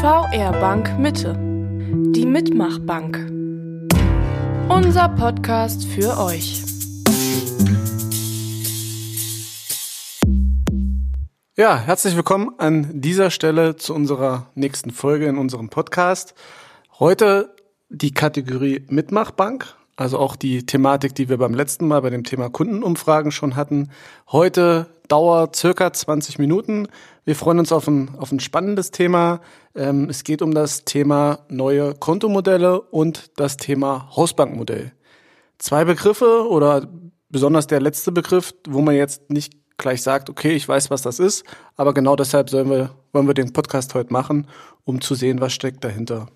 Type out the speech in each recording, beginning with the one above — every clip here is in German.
VR Bank Mitte. Die Mitmachbank. Unser Podcast für euch. Ja, herzlich willkommen an dieser Stelle zu unserer nächsten Folge in unserem Podcast. Heute die Kategorie Mitmachbank, also auch die Thematik, die wir beim letzten Mal bei dem Thema Kundenumfragen schon hatten. Heute Dauer circa 20 Minuten. Wir freuen uns auf ein, auf ein spannendes Thema. Ähm, es geht um das Thema neue Kontomodelle und das Thema Hausbankmodell. Zwei Begriffe oder besonders der letzte Begriff, wo man jetzt nicht gleich sagt, okay, ich weiß, was das ist, aber genau deshalb sollen wir, wollen wir den Podcast heute machen, um zu sehen, was steckt dahinter.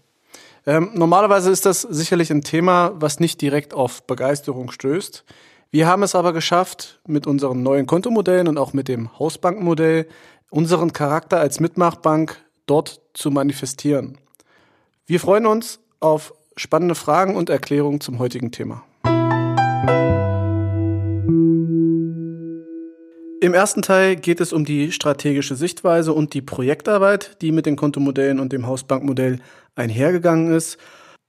Ähm, normalerweise ist das sicherlich ein Thema, was nicht direkt auf Begeisterung stößt. Wir haben es aber geschafft, mit unseren neuen Kontomodellen und auch mit dem Hausbankenmodell unseren Charakter als Mitmachbank dort zu manifestieren. Wir freuen uns auf spannende Fragen und Erklärungen zum heutigen Thema. Im ersten Teil geht es um die strategische Sichtweise und die Projektarbeit, die mit den Kontomodellen und dem Hausbankmodell einhergegangen ist.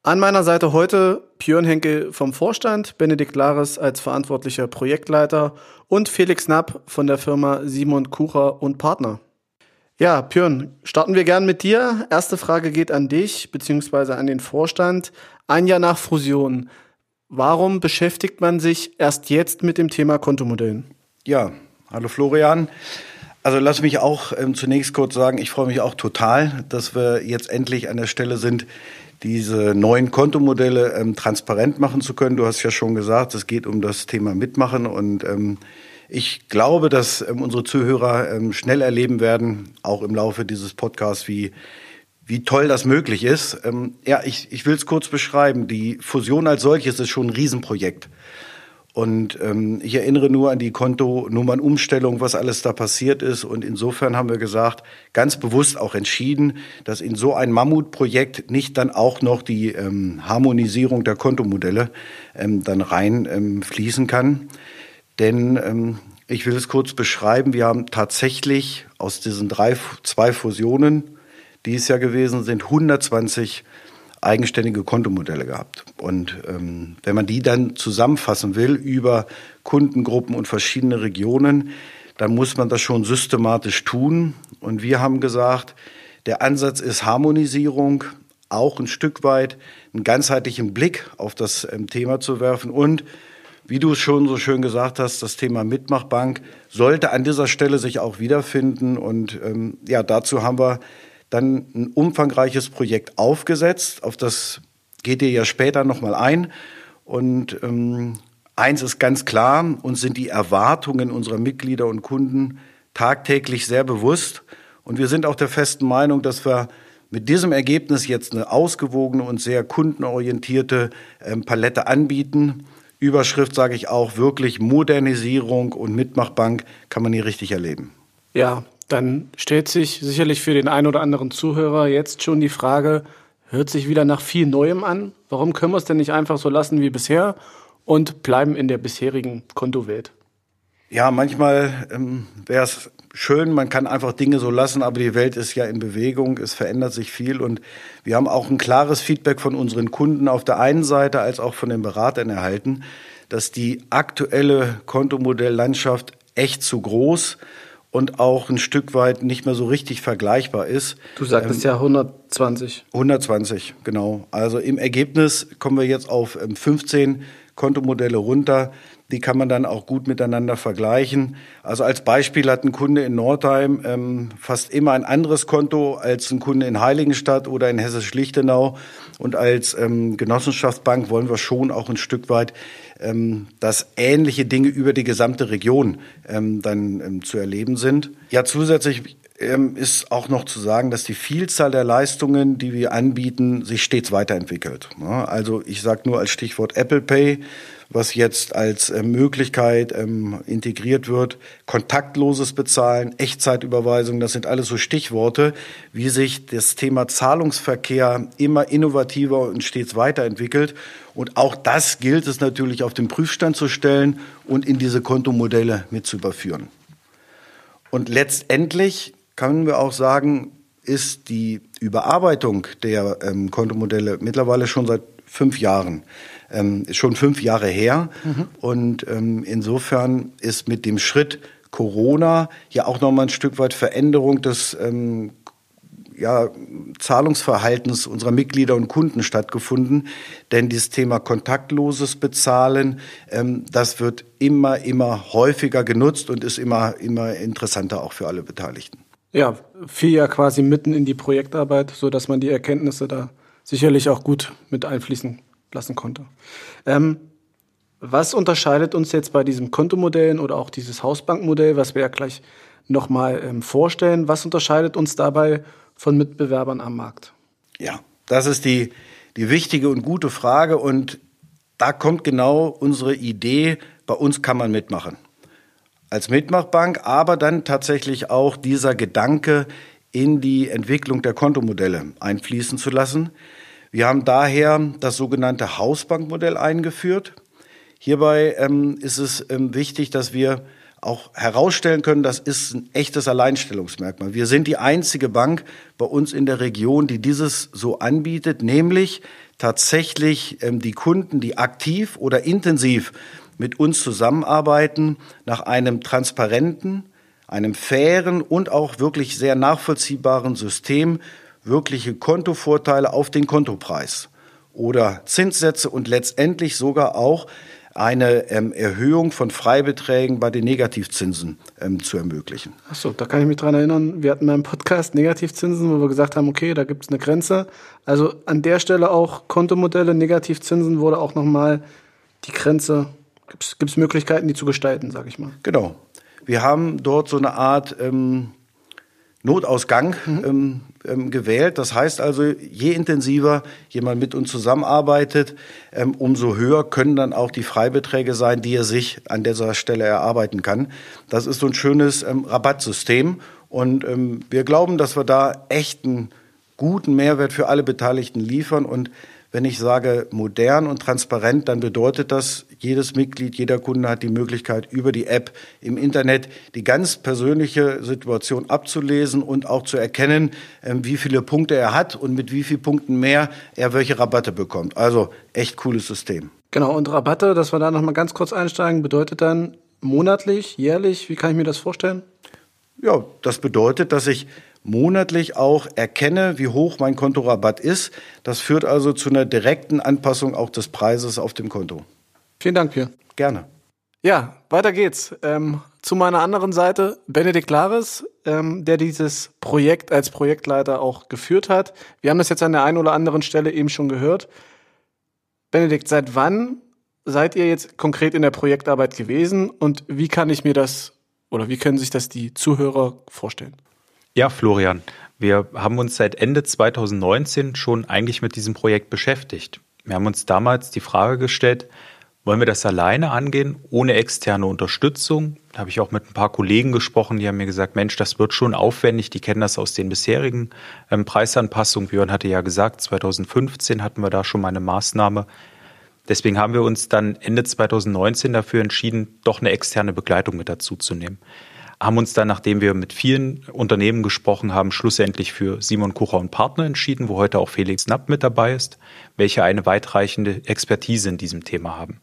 An meiner Seite heute Björn Henke vom Vorstand, Benedikt Lares als verantwortlicher Projektleiter und Felix Knapp von der Firma Simon Kucher und Partner. Ja, Björn, starten wir gern mit dir. Erste Frage geht an dich bzw. an den Vorstand. Ein Jahr nach Fusion. Warum beschäftigt man sich erst jetzt mit dem Thema Kontomodellen? Ja, hallo Florian. Also lass mich auch ähm, zunächst kurz sagen, ich freue mich auch total, dass wir jetzt endlich an der Stelle sind, diese neuen Kontomodelle ähm, transparent machen zu können. Du hast ja schon gesagt, es geht um das Thema Mitmachen und ähm, ich glaube, dass ähm, unsere Zuhörer ähm, schnell erleben werden, auch im Laufe dieses Podcasts, wie wie toll das möglich ist. Ähm, ja, ich, ich will es kurz beschreiben. Die Fusion als solches ist schon ein Riesenprojekt. Und ähm, ich erinnere nur an die Kontonummernumstellung, was alles da passiert ist. Und insofern haben wir gesagt, ganz bewusst auch entschieden, dass in so ein Mammutprojekt nicht dann auch noch die ähm, Harmonisierung der Kontomodelle ähm, dann rein ähm, kann. Denn ähm, ich will es kurz beschreiben. Wir haben tatsächlich aus diesen drei, zwei Fusionen, die es ja gewesen sind, 120 eigenständige Kontomodelle gehabt. Und ähm, wenn man die dann zusammenfassen will über Kundengruppen und verschiedene Regionen, dann muss man das schon systematisch tun. Und wir haben gesagt, der Ansatz ist Harmonisierung, auch ein Stück weit einen ganzheitlichen Blick auf das ähm, Thema zu werfen und wie du es schon so schön gesagt hast, das Thema Mitmachbank sollte an dieser Stelle sich auch wiederfinden. Und ähm, ja, dazu haben wir dann ein umfangreiches Projekt aufgesetzt. Auf das geht ihr ja später nochmal ein. Und ähm, eins ist ganz klar, uns sind die Erwartungen unserer Mitglieder und Kunden tagtäglich sehr bewusst. Und wir sind auch der festen Meinung, dass wir mit diesem Ergebnis jetzt eine ausgewogene und sehr kundenorientierte ähm, Palette anbieten. Überschrift sage ich auch wirklich Modernisierung und Mitmachbank kann man hier richtig erleben. Ja, dann stellt sich sicherlich für den einen oder anderen Zuhörer jetzt schon die Frage, hört sich wieder nach viel Neuem an? Warum können wir es denn nicht einfach so lassen wie bisher und bleiben in der bisherigen Kontowelt? Ja, manchmal ähm, wäre es schön, man kann einfach Dinge so lassen, aber die Welt ist ja in Bewegung, es verändert sich viel und wir haben auch ein klares Feedback von unseren Kunden auf der einen Seite als auch von den Beratern erhalten, dass die aktuelle Kontomodelllandschaft echt zu groß und auch ein Stück weit nicht mehr so richtig vergleichbar ist. Du sagtest ähm, ja 120. 120, genau. Also im Ergebnis kommen wir jetzt auf 15 ähm, Kontomodelle runter. Die kann man dann auch gut miteinander vergleichen. Also als Beispiel hat ein Kunde in Nordheim ähm, fast immer ein anderes Konto als ein Kunde in Heiligenstadt oder in Hessisch-Lichtenau. Und als ähm, Genossenschaftsbank wollen wir schon auch ein Stück weit, ähm, dass ähnliche Dinge über die gesamte Region ähm, dann ähm, zu erleben sind. Ja, zusätzlich ähm, ist auch noch zu sagen, dass die Vielzahl der Leistungen, die wir anbieten, sich stets weiterentwickelt. Also ich sage nur als Stichwort Apple Pay was jetzt als äh, Möglichkeit ähm, integriert wird. Kontaktloses Bezahlen, Echtzeitüberweisung, das sind alles so Stichworte, wie sich das Thema Zahlungsverkehr immer innovativer und stets weiterentwickelt. Und auch das gilt es natürlich auf den Prüfstand zu stellen und in diese Kontomodelle mit zu überführen. Und letztendlich können wir auch sagen, ist die Überarbeitung der ähm, Kontomodelle mittlerweile schon seit fünf Jahren. Ähm, ist schon fünf Jahre her. Mhm. Und ähm, insofern ist mit dem Schritt Corona ja auch nochmal ein Stück weit Veränderung des ähm, ja, Zahlungsverhaltens unserer Mitglieder und Kunden stattgefunden. Denn dieses Thema kontaktloses Bezahlen, ähm, das wird immer, immer häufiger genutzt und ist immer, immer interessanter auch für alle Beteiligten. Ja, fiel ja quasi mitten in die Projektarbeit, so dass man die Erkenntnisse da sicherlich auch gut mit einfließen lassen konnte. Ähm, was unterscheidet uns jetzt bei diesem Kontomodell oder auch dieses Hausbankmodell, was wir ja gleich nochmal ähm, vorstellen, was unterscheidet uns dabei von Mitbewerbern am Markt? Ja, das ist die, die wichtige und gute Frage und da kommt genau unsere Idee, bei uns kann man mitmachen. Als Mitmachbank, aber dann tatsächlich auch dieser Gedanke in die Entwicklung der Kontomodelle einfließen zu lassen. Wir haben daher das sogenannte Hausbankmodell eingeführt. Hierbei ähm, ist es ähm, wichtig, dass wir auch herausstellen können, das ist ein echtes Alleinstellungsmerkmal. Wir sind die einzige Bank bei uns in der Region, die dieses so anbietet, nämlich tatsächlich ähm, die Kunden, die aktiv oder intensiv mit uns zusammenarbeiten, nach einem transparenten, einem fairen und auch wirklich sehr nachvollziehbaren System wirkliche Kontovorteile auf den Kontopreis oder Zinssätze und letztendlich sogar auch eine ähm, Erhöhung von Freibeträgen bei den Negativzinsen ähm, zu ermöglichen. Achso, da kann ich mich dran erinnern. Wir hatten mal im Podcast Negativzinsen, wo wir gesagt haben, okay, da gibt es eine Grenze. Also an der Stelle auch Kontomodelle, Negativzinsen wurde auch nochmal die Grenze, gibt es Möglichkeiten, die zu gestalten, sage ich mal. Genau. Wir haben dort so eine Art ähm, Notausgang mhm. ähm, ähm, gewählt. Das heißt also, je intensiver jemand mit uns zusammenarbeitet, ähm, umso höher können dann auch die Freibeträge sein, die er sich an dieser Stelle erarbeiten kann. Das ist so ein schönes ähm, Rabattsystem. Und ähm, wir glauben, dass wir da echt einen guten Mehrwert für alle Beteiligten liefern und wenn ich sage modern und transparent, dann bedeutet das, jedes Mitglied, jeder Kunde hat die Möglichkeit, über die App im Internet die ganz persönliche Situation abzulesen und auch zu erkennen, ähm, wie viele Punkte er hat und mit wie vielen Punkten mehr er welche Rabatte bekommt. Also echt cooles System. Genau, und Rabatte, dass wir da nochmal ganz kurz einsteigen, bedeutet dann monatlich, jährlich, wie kann ich mir das vorstellen? Ja, das bedeutet, dass ich monatlich auch erkenne, wie hoch mein Kontorabatt ist. Das führt also zu einer direkten Anpassung auch des Preises auf dem Konto. Vielen Dank, Pierre. Gerne. Ja, weiter geht's. Ähm, zu meiner anderen Seite Benedikt Lares, ähm, der dieses Projekt als Projektleiter auch geführt hat. Wir haben das jetzt an der einen oder anderen Stelle eben schon gehört. Benedikt, seit wann seid ihr jetzt konkret in der Projektarbeit gewesen und wie kann ich mir das oder wie können sich das die Zuhörer vorstellen? Ja, Florian, wir haben uns seit Ende 2019 schon eigentlich mit diesem Projekt beschäftigt. Wir haben uns damals die Frage gestellt, wollen wir das alleine angehen, ohne externe Unterstützung? Da habe ich auch mit ein paar Kollegen gesprochen, die haben mir gesagt, Mensch, das wird schon aufwendig, die kennen das aus den bisherigen ähm, Preisanpassungen. Björn hatte ja gesagt, 2015 hatten wir da schon mal eine Maßnahme. Deswegen haben wir uns dann Ende 2019 dafür entschieden, doch eine externe Begleitung mit dazu zu nehmen haben uns dann, nachdem wir mit vielen Unternehmen gesprochen haben, schlussendlich für Simon Kucher und Partner entschieden, wo heute auch Felix Knapp mit dabei ist, welche eine weitreichende Expertise in diesem Thema haben.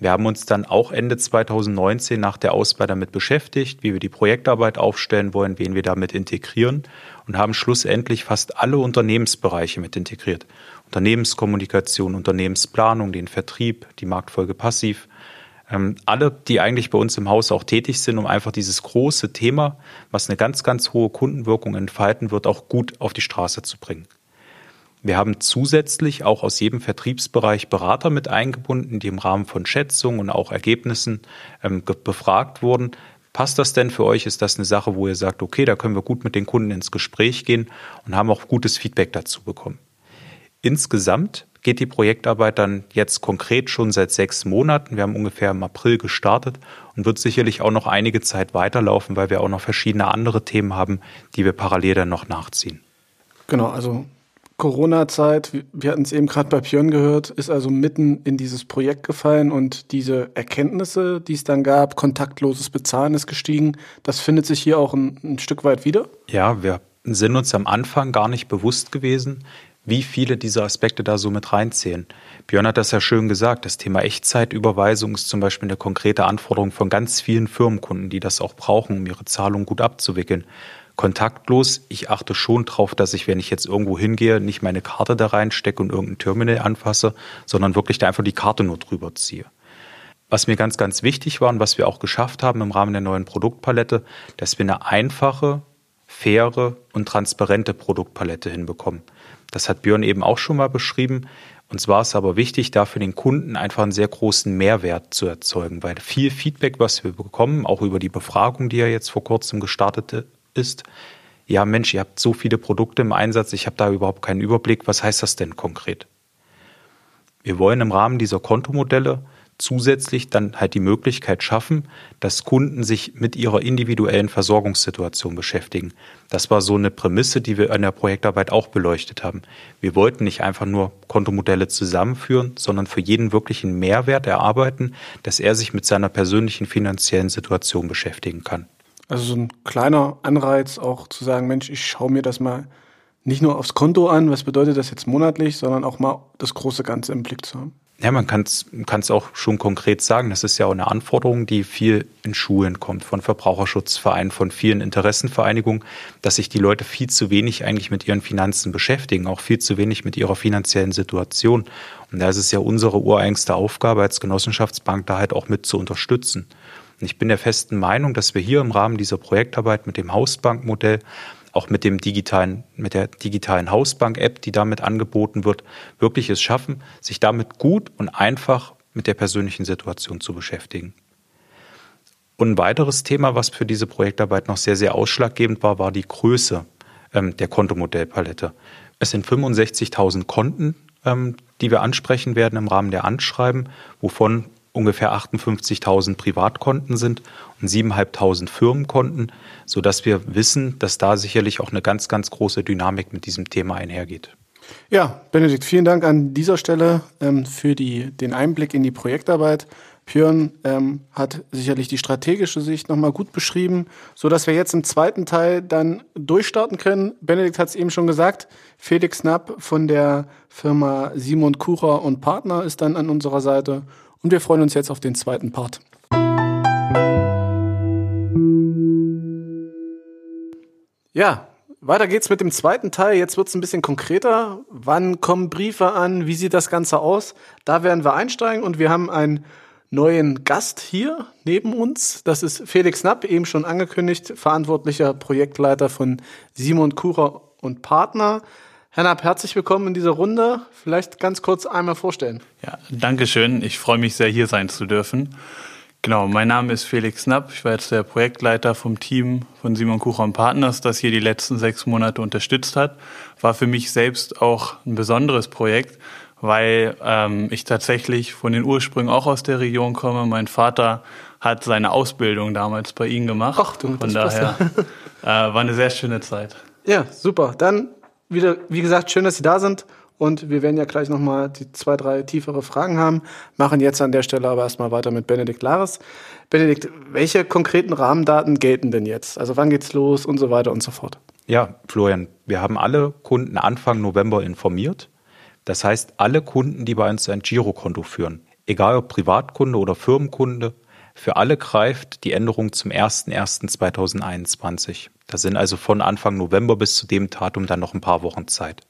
Wir haben uns dann auch Ende 2019 nach der Auswahl damit beschäftigt, wie wir die Projektarbeit aufstellen wollen, wen wir damit integrieren und haben schlussendlich fast alle Unternehmensbereiche mit integriert. Unternehmenskommunikation, Unternehmensplanung, den Vertrieb, die Marktfolge passiv, ähm, alle, die eigentlich bei uns im Haus auch tätig sind, um einfach dieses große Thema, was eine ganz, ganz hohe Kundenwirkung entfalten wird, auch gut auf die Straße zu bringen. Wir haben zusätzlich auch aus jedem Vertriebsbereich Berater mit eingebunden, die im Rahmen von Schätzungen und auch Ergebnissen ähm, befragt wurden. Passt das denn für euch? Ist das eine Sache, wo ihr sagt, okay, da können wir gut mit den Kunden ins Gespräch gehen und haben auch gutes Feedback dazu bekommen? Insgesamt geht die Projektarbeit dann jetzt konkret schon seit sechs Monaten. Wir haben ungefähr im April gestartet und wird sicherlich auch noch einige Zeit weiterlaufen, weil wir auch noch verschiedene andere Themen haben, die wir parallel dann noch nachziehen. Genau, also Corona-Zeit, wir hatten es eben gerade bei Björn gehört, ist also mitten in dieses Projekt gefallen und diese Erkenntnisse, die es dann gab, kontaktloses Bezahlen ist gestiegen, das findet sich hier auch ein, ein Stück weit wieder? Ja, wir sind uns am Anfang gar nicht bewusst gewesen, wie viele dieser Aspekte da so mit reinzählen. Björn hat das ja schön gesagt. Das Thema Echtzeitüberweisung ist zum Beispiel eine konkrete Anforderung von ganz vielen Firmenkunden, die das auch brauchen, um ihre Zahlungen gut abzuwickeln. Kontaktlos, ich achte schon darauf, dass ich, wenn ich jetzt irgendwo hingehe, nicht meine Karte da reinstecke und irgendein Terminal anfasse, sondern wirklich da einfach die Karte nur drüber ziehe. Was mir ganz, ganz wichtig war und was wir auch geschafft haben im Rahmen der neuen Produktpalette, dass wir eine einfache, faire und transparente Produktpalette hinbekommen. Das hat Björn eben auch schon mal beschrieben. Uns war es aber wichtig, da für den Kunden einfach einen sehr großen Mehrwert zu erzeugen, weil viel Feedback, was wir bekommen, auch über die Befragung, die ja jetzt vor kurzem gestartet ist, ja Mensch, ihr habt so viele Produkte im Einsatz, ich habe da überhaupt keinen Überblick, was heißt das denn konkret? Wir wollen im Rahmen dieser Kontomodelle zusätzlich dann halt die Möglichkeit schaffen, dass Kunden sich mit ihrer individuellen Versorgungssituation beschäftigen. Das war so eine Prämisse, die wir in der Projektarbeit auch beleuchtet haben. Wir wollten nicht einfach nur Kontomodelle zusammenführen, sondern für jeden wirklich einen Mehrwert erarbeiten, dass er sich mit seiner persönlichen finanziellen Situation beschäftigen kann. Also so ein kleiner Anreiz auch zu sagen, Mensch, ich schaue mir das mal nicht nur aufs Konto an, was bedeutet das jetzt monatlich, sondern auch mal das große Ganze im Blick zu haben. Ja, man kann es auch schon konkret sagen. Das ist ja auch eine Anforderung, die viel in Schulen kommt, von Verbraucherschutzvereinen, von vielen Interessenvereinigungen, dass sich die Leute viel zu wenig eigentlich mit ihren Finanzen beschäftigen, auch viel zu wenig mit ihrer finanziellen Situation. Und da ist es ja unsere ureigenste Aufgabe als Genossenschaftsbank, da halt auch mit zu unterstützen. Und ich bin der festen Meinung, dass wir hier im Rahmen dieser Projektarbeit mit dem Hausbankmodell auch mit dem digitalen, mit der digitalen Hausbank-App, die damit angeboten wird, wirklich es schaffen, sich damit gut und einfach mit der persönlichen Situation zu beschäftigen. Und ein weiteres Thema, was für diese Projektarbeit noch sehr, sehr ausschlaggebend war, war die Größe ähm, der Kontomodellpalette. Es sind 65.000 Konten, ähm, die wir ansprechen werden im Rahmen der Anschreiben, wovon ungefähr 58.000 Privatkonten sind und 7.500 Firmenkonten, sodass wir wissen, dass da sicherlich auch eine ganz, ganz große Dynamik mit diesem Thema einhergeht. Ja, Benedikt, vielen Dank an dieser Stelle ähm, für die, den Einblick in die Projektarbeit. Björn ähm, hat sicherlich die strategische Sicht nochmal gut beschrieben, sodass wir jetzt im zweiten Teil dann durchstarten können. Benedikt hat es eben schon gesagt, Felix Knapp von der Firma Simon Kucher und Partner ist dann an unserer Seite und wir freuen uns jetzt auf den zweiten Part. Ja, weiter geht's mit dem zweiten Teil. Jetzt wird's ein bisschen konkreter. Wann kommen Briefe an? Wie sieht das Ganze aus? Da werden wir einsteigen und wir haben einen neuen Gast hier neben uns. Das ist Felix Knapp, eben schon angekündigt, verantwortlicher Projektleiter von Simon Kurer und Partner. Herr Napp, herzlich willkommen in dieser Runde. Vielleicht ganz kurz einmal vorstellen. Ja, danke schön. Ich freue mich sehr, hier sein zu dürfen. Genau, mein Name ist Felix Knapp. Ich war jetzt der Projektleiter vom Team von Simon Kucher und Partners, das hier die letzten sechs Monate unterstützt hat. War für mich selbst auch ein besonderes Projekt, weil ähm, ich tatsächlich von den Ursprüngen auch aus der Region komme. Mein Vater hat seine Ausbildung damals bei Ihnen gemacht. Ach du, von daher äh, war eine sehr schöne Zeit. Ja, super. Dann wieder, wie gesagt, schön, dass Sie da sind. Und wir werden ja gleich nochmal die zwei, drei tiefere Fragen haben. Machen jetzt an der Stelle aber erstmal weiter mit Benedikt Lares. Benedikt, welche konkreten Rahmendaten gelten denn jetzt? Also wann geht's los und so weiter und so fort? Ja, Florian, wir haben alle Kunden Anfang November informiert. Das heißt, alle Kunden, die bei uns ein Girokonto führen, egal ob Privatkunde oder Firmenkunde, für alle greift die Änderung zum 01.01.2021. Da sind also von Anfang November bis zu dem Datum dann noch ein paar Wochen Zeit.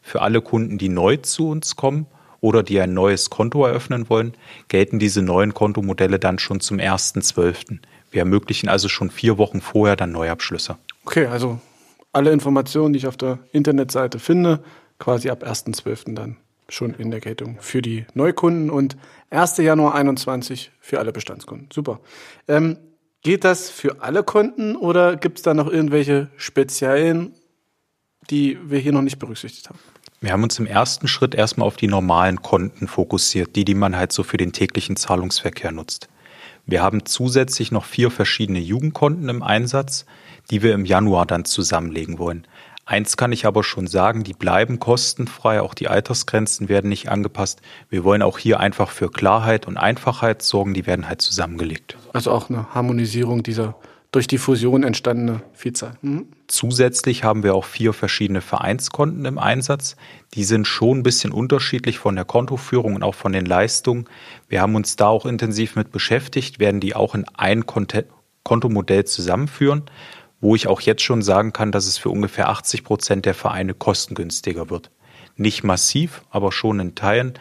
Für alle Kunden, die neu zu uns kommen oder die ein neues Konto eröffnen wollen, gelten diese neuen Kontomodelle dann schon zum 1.12. Wir ermöglichen also schon vier Wochen vorher dann Neuabschlüsse. Okay, also alle Informationen, die ich auf der Internetseite finde, quasi ab 1.12. dann schon in der Geltung für die Neukunden und 1. Januar 21 für alle Bestandskunden. Super. Ähm, geht das für alle Konten oder gibt es da noch irgendwelche speziellen, die wir hier noch nicht berücksichtigt haben? Wir haben uns im ersten Schritt erstmal auf die normalen Konten fokussiert, die, die man halt so für den täglichen Zahlungsverkehr nutzt. Wir haben zusätzlich noch vier verschiedene Jugendkonten im Einsatz, die wir im Januar dann zusammenlegen wollen. Eins kann ich aber schon sagen, die bleiben kostenfrei, auch die Altersgrenzen werden nicht angepasst. Wir wollen auch hier einfach für Klarheit und Einfachheit sorgen, die werden halt zusammengelegt. Also auch eine Harmonisierung dieser durch die Fusion entstandene Vielzahl. Mhm. Zusätzlich haben wir auch vier verschiedene Vereinskonten im Einsatz. Die sind schon ein bisschen unterschiedlich von der Kontoführung und auch von den Leistungen. Wir haben uns da auch intensiv mit beschäftigt, werden die auch in ein Kontomodell zusammenführen, wo ich auch jetzt schon sagen kann, dass es für ungefähr 80 Prozent der Vereine kostengünstiger wird. Nicht massiv, aber schon in Teilen.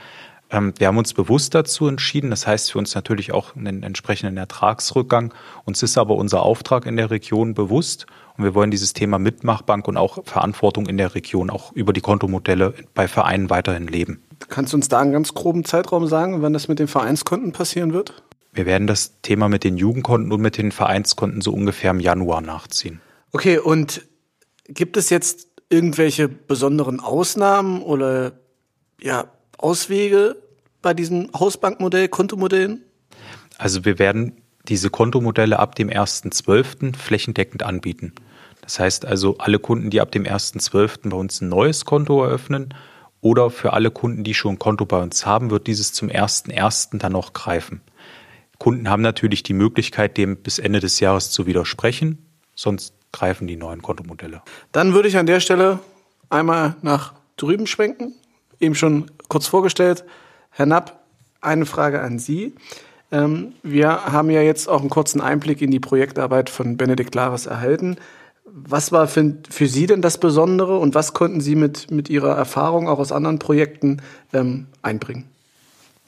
Ähm, wir haben uns bewusst dazu entschieden. Das heißt für uns natürlich auch einen entsprechenden Ertragsrückgang. Uns ist aber unser Auftrag in der Region bewusst und wir wollen dieses Thema Mitmachbank und auch Verantwortung in der Region auch über die Kontomodelle bei Vereinen weiterhin leben. Kannst du uns da einen ganz groben Zeitraum sagen, wann das mit den Vereinskonten passieren wird? Wir werden das Thema mit den Jugendkonten und mit den Vereinskonten so ungefähr im Januar nachziehen. Okay, und gibt es jetzt irgendwelche besonderen Ausnahmen oder ja, Auswege bei diesem Hausbankmodell, Kontomodellen? Also wir werden diese Kontomodelle ab dem 1.12. flächendeckend anbieten. Das heißt also, alle Kunden, die ab dem 1.12. bei uns ein neues Konto eröffnen oder für alle Kunden, die schon ein Konto bei uns haben, wird dieses zum 1.1. dann noch greifen. Kunden haben natürlich die Möglichkeit, dem bis Ende des Jahres zu widersprechen, sonst greifen die neuen Kontomodelle. Dann würde ich an der Stelle einmal nach drüben schwenken. Eben schon kurz vorgestellt. Herr Napp, eine Frage an Sie. Ähm, wir haben ja jetzt auch einen kurzen Einblick in die Projektarbeit von Benedikt Lares erhalten. Was war für, für, Sie denn das Besondere und was konnten Sie mit, mit Ihrer Erfahrung auch aus anderen Projekten ähm, einbringen?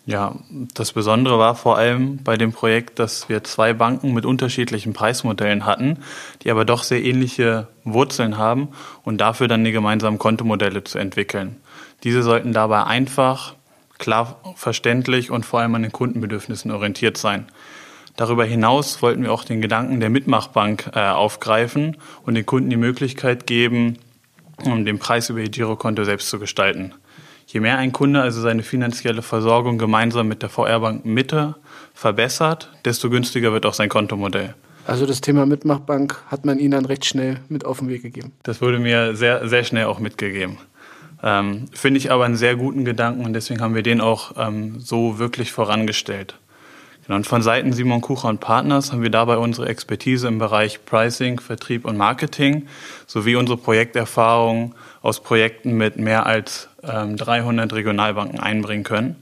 Ja, das Besondere war vor allem bei dem Projekt, dass wir zwei Banken mit unterschiedlichen Preismodellen hatten, die aber doch sehr ähnliche Wurzeln haben und dafür dann die gemeinsamen Kontomodelle zu entwickeln. Diese sollten dabei einfach, klar verständlich und vor allem an den Kundenbedürfnissen orientiert sein. Darüber hinaus wollten wir auch den Gedanken der Mitmachbank äh, aufgreifen und den Kunden die Möglichkeit geben, um den Preis über ihr Girokonto selbst zu gestalten. Je mehr ein Kunde also seine finanzielle Versorgung gemeinsam mit der VR-Bank Mitte verbessert, desto günstiger wird auch sein Kontomodell. Also das Thema Mitmachbank hat man Ihnen dann recht schnell mit auf den Weg gegeben. Das wurde mir sehr, sehr schnell auch mitgegeben. Ähm, Finde ich aber einen sehr guten Gedanken und deswegen haben wir den auch ähm, so wirklich vorangestellt. Genau, und von Seiten Simon Kucher und Partners haben wir dabei unsere Expertise im Bereich Pricing, Vertrieb und Marketing sowie unsere Projekterfahrung aus Projekten mit mehr als 300 Regionalbanken einbringen können.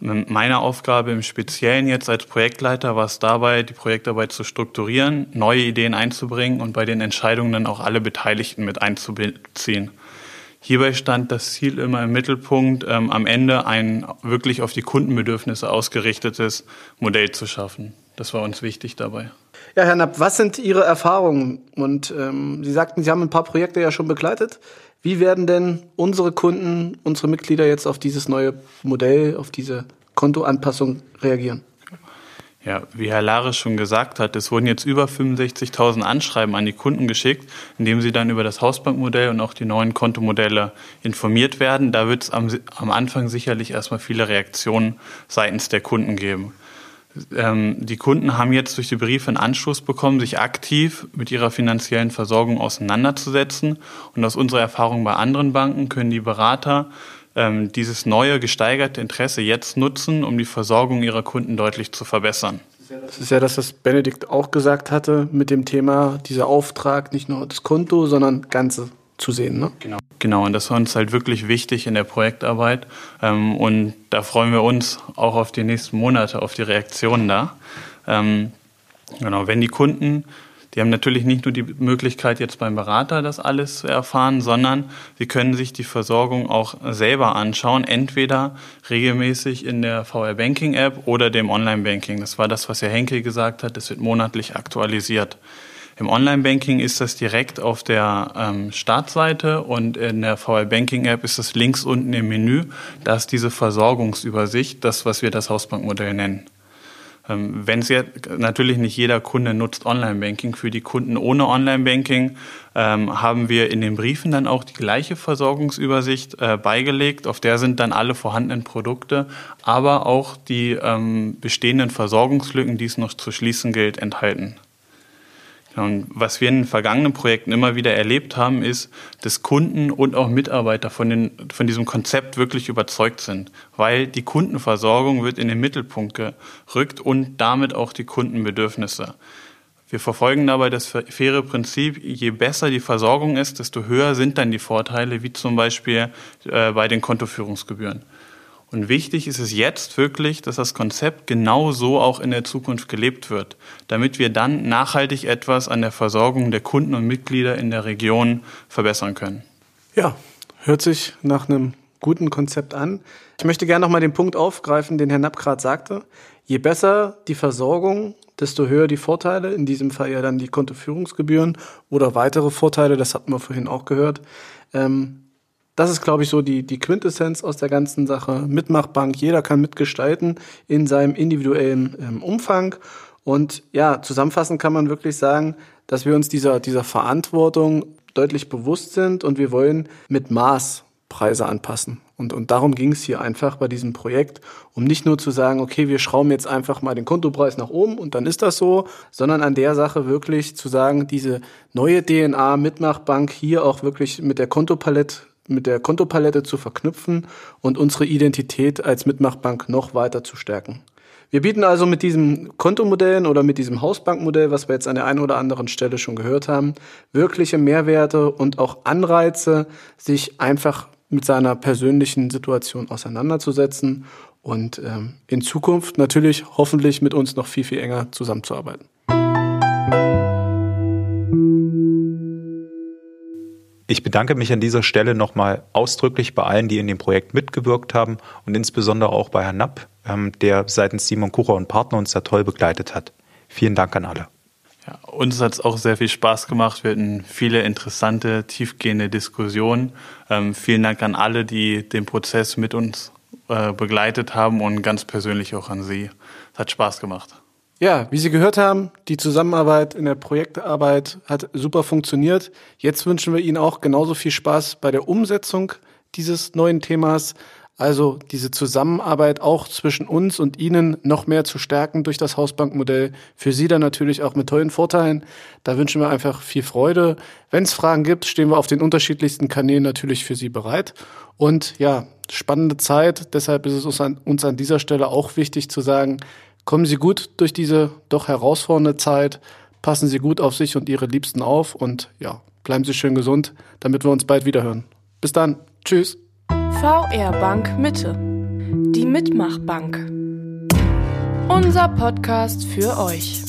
Meine Aufgabe im Speziellen jetzt als Projektleiter war es dabei, die Projektarbeit zu strukturieren, neue Ideen einzubringen und bei den Entscheidungen dann auch alle Beteiligten mit einzubeziehen. Hierbei stand das Ziel immer im Mittelpunkt, ähm, am Ende ein wirklich auf die Kundenbedürfnisse ausgerichtetes Modell zu schaffen. Das war uns wichtig dabei. Ja, Herr Napp, was sind Ihre Erfahrungen? Und ähm, Sie sagten, Sie haben ein paar Projekte ja schon begleitet. Wie werden denn unsere Kunden, unsere Mitglieder jetzt auf dieses neue Modell, auf diese Kontoanpassung reagieren? Ja, wie Herr Lares schon gesagt hat, es wurden jetzt über 65.000 Anschreiben an die Kunden geschickt, indem sie dann über das Hausbankmodell und auch die neuen Kontomodelle informiert werden. Da wird es am, am Anfang sicherlich erstmal viele Reaktionen seitens der Kunden geben. Ähm, die Kunden haben jetzt durch die Briefe einen Anstoß bekommen, sich aktiv mit ihrer finanziellen Versorgung auseinanderzusetzen. Und aus unserer Erfahrung bei anderen Banken können die Berater ähm, dieses neue gesteigerte Interesse jetzt nutzen, um die Versorgung ihrer Kunden deutlich zu verbessern. Das ist ja das, was Benedikt auch gesagt hatte mit dem Thema, dieser Auftrag, nicht nur das Konto, sondern Ganze zu sehen. Ne? Genau. Genau, und das war uns halt wirklich wichtig in der Projektarbeit. Ähm, und da freuen wir uns auch auf die nächsten Monate, auf die Reaktionen da. Ähm, genau, wenn die Kunden die haben natürlich nicht nur die Möglichkeit, jetzt beim Berater das alles zu erfahren, sondern sie können sich die Versorgung auch selber anschauen, entweder regelmäßig in der VR Banking App oder dem Online Banking. Das war das, was Herr Henkel gesagt hat, das wird monatlich aktualisiert. Im Online-Banking ist das direkt auf der ähm, Startseite und in der VR Banking App ist das links unten im Menü. Da ist diese Versorgungsübersicht, das, was wir das Hausbankmodell nennen. Ähm, Wenn es jetzt natürlich nicht jeder Kunde nutzt Online-Banking, für die Kunden ohne Online-Banking ähm, haben wir in den Briefen dann auch die gleiche Versorgungsübersicht äh, beigelegt. Auf der sind dann alle vorhandenen Produkte, aber auch die ähm, bestehenden Versorgungslücken, die es noch zu schließen gilt, enthalten. Und was wir in den vergangenen Projekten immer wieder erlebt haben, ist, dass Kunden und auch Mitarbeiter von, den, von diesem Konzept wirklich überzeugt sind, weil die Kundenversorgung wird in den Mittelpunkt gerückt und damit auch die Kundenbedürfnisse. Wir verfolgen dabei das faire Prinzip, je besser die Versorgung ist, desto höher sind dann die Vorteile, wie zum Beispiel äh, bei den Kontoführungsgebühren. Und wichtig ist es jetzt wirklich, dass das Konzept genau so auch in der Zukunft gelebt wird, damit wir dann nachhaltig etwas an der Versorgung der Kunden und Mitglieder in der Region verbessern können. Ja, hört sich nach einem guten Konzept an. Ich möchte gerne noch mal den Punkt aufgreifen, den Herr Napp gerade sagte. Je besser die Versorgung, desto höher die Vorteile. In diesem Fall ja dann die Kontoführungsgebühren oder weitere Vorteile. Das hatten wir vorhin auch gehört. Ähm, das ist, glaube ich, so die, die Quintessenz aus der ganzen Sache. Mitmachbank, jeder kann mitgestalten in seinem individuellen ähm, Umfang. Und ja, zusammenfassend kann man wirklich sagen, dass wir uns dieser, dieser Verantwortung deutlich bewusst sind und wir wollen mit Maß Preise anpassen. Und, und darum ging es hier einfach bei diesem Projekt, um nicht nur zu sagen, okay, wir schrauben jetzt einfach mal den Kontopreis nach oben und dann ist das so, sondern an der Sache wirklich zu sagen, diese neue DNA Mitmachbank hier auch wirklich mit der Kontopalette mit der Kontopalette zu verknüpfen und unsere Identität als Mitmachbank noch weiter zu stärken. Wir bieten also mit diesem Kontomodell oder mit diesem Hausbankmodell, was wir jetzt an der einen oder anderen Stelle schon gehört haben, wirkliche Mehrwerte und auch Anreize, sich einfach mit seiner persönlichen Situation auseinanderzusetzen und ähm, in Zukunft natürlich hoffentlich mit uns noch viel, viel enger zusammenzuarbeiten. Ich bedanke mich an dieser Stelle nochmal ausdrücklich bei allen, die in dem Projekt mitgewirkt haben und insbesondere auch bei Herrn Napp, ähm, der seitens Simon Kucher und Partner uns da toll begleitet hat. Vielen Dank an alle. Ja, uns hat es auch sehr viel Spaß gemacht. Wir hatten viele interessante, tiefgehende Diskussionen. Ähm, vielen Dank an alle, die den Prozess mit uns äh, begleitet haben und ganz persönlich auch an Sie. Es hat Spaß gemacht. Ja, wie Sie gehört haben, die Zusammenarbeit in der Projektarbeit hat super funktioniert. Jetzt wünschen wir Ihnen auch genauso viel Spaß bei der Umsetzung dieses neuen Themas. Also diese Zusammenarbeit auch zwischen uns und Ihnen noch mehr zu stärken durch das Hausbankmodell. Für Sie dann natürlich auch mit tollen Vorteilen. Da wünschen wir einfach viel Freude. Wenn es Fragen gibt, stehen wir auf den unterschiedlichsten Kanälen natürlich für Sie bereit. Und ja, spannende Zeit. Deshalb ist es uns an, uns an dieser Stelle auch wichtig zu sagen, Kommen Sie gut durch diese doch herausfordernde Zeit. Passen Sie gut auf sich und Ihre Liebsten auf und ja, bleiben Sie schön gesund, damit wir uns bald wiederhören. Bis dann. Tschüss. VR Bank Mitte. Die Mitmachbank. Unser Podcast für euch.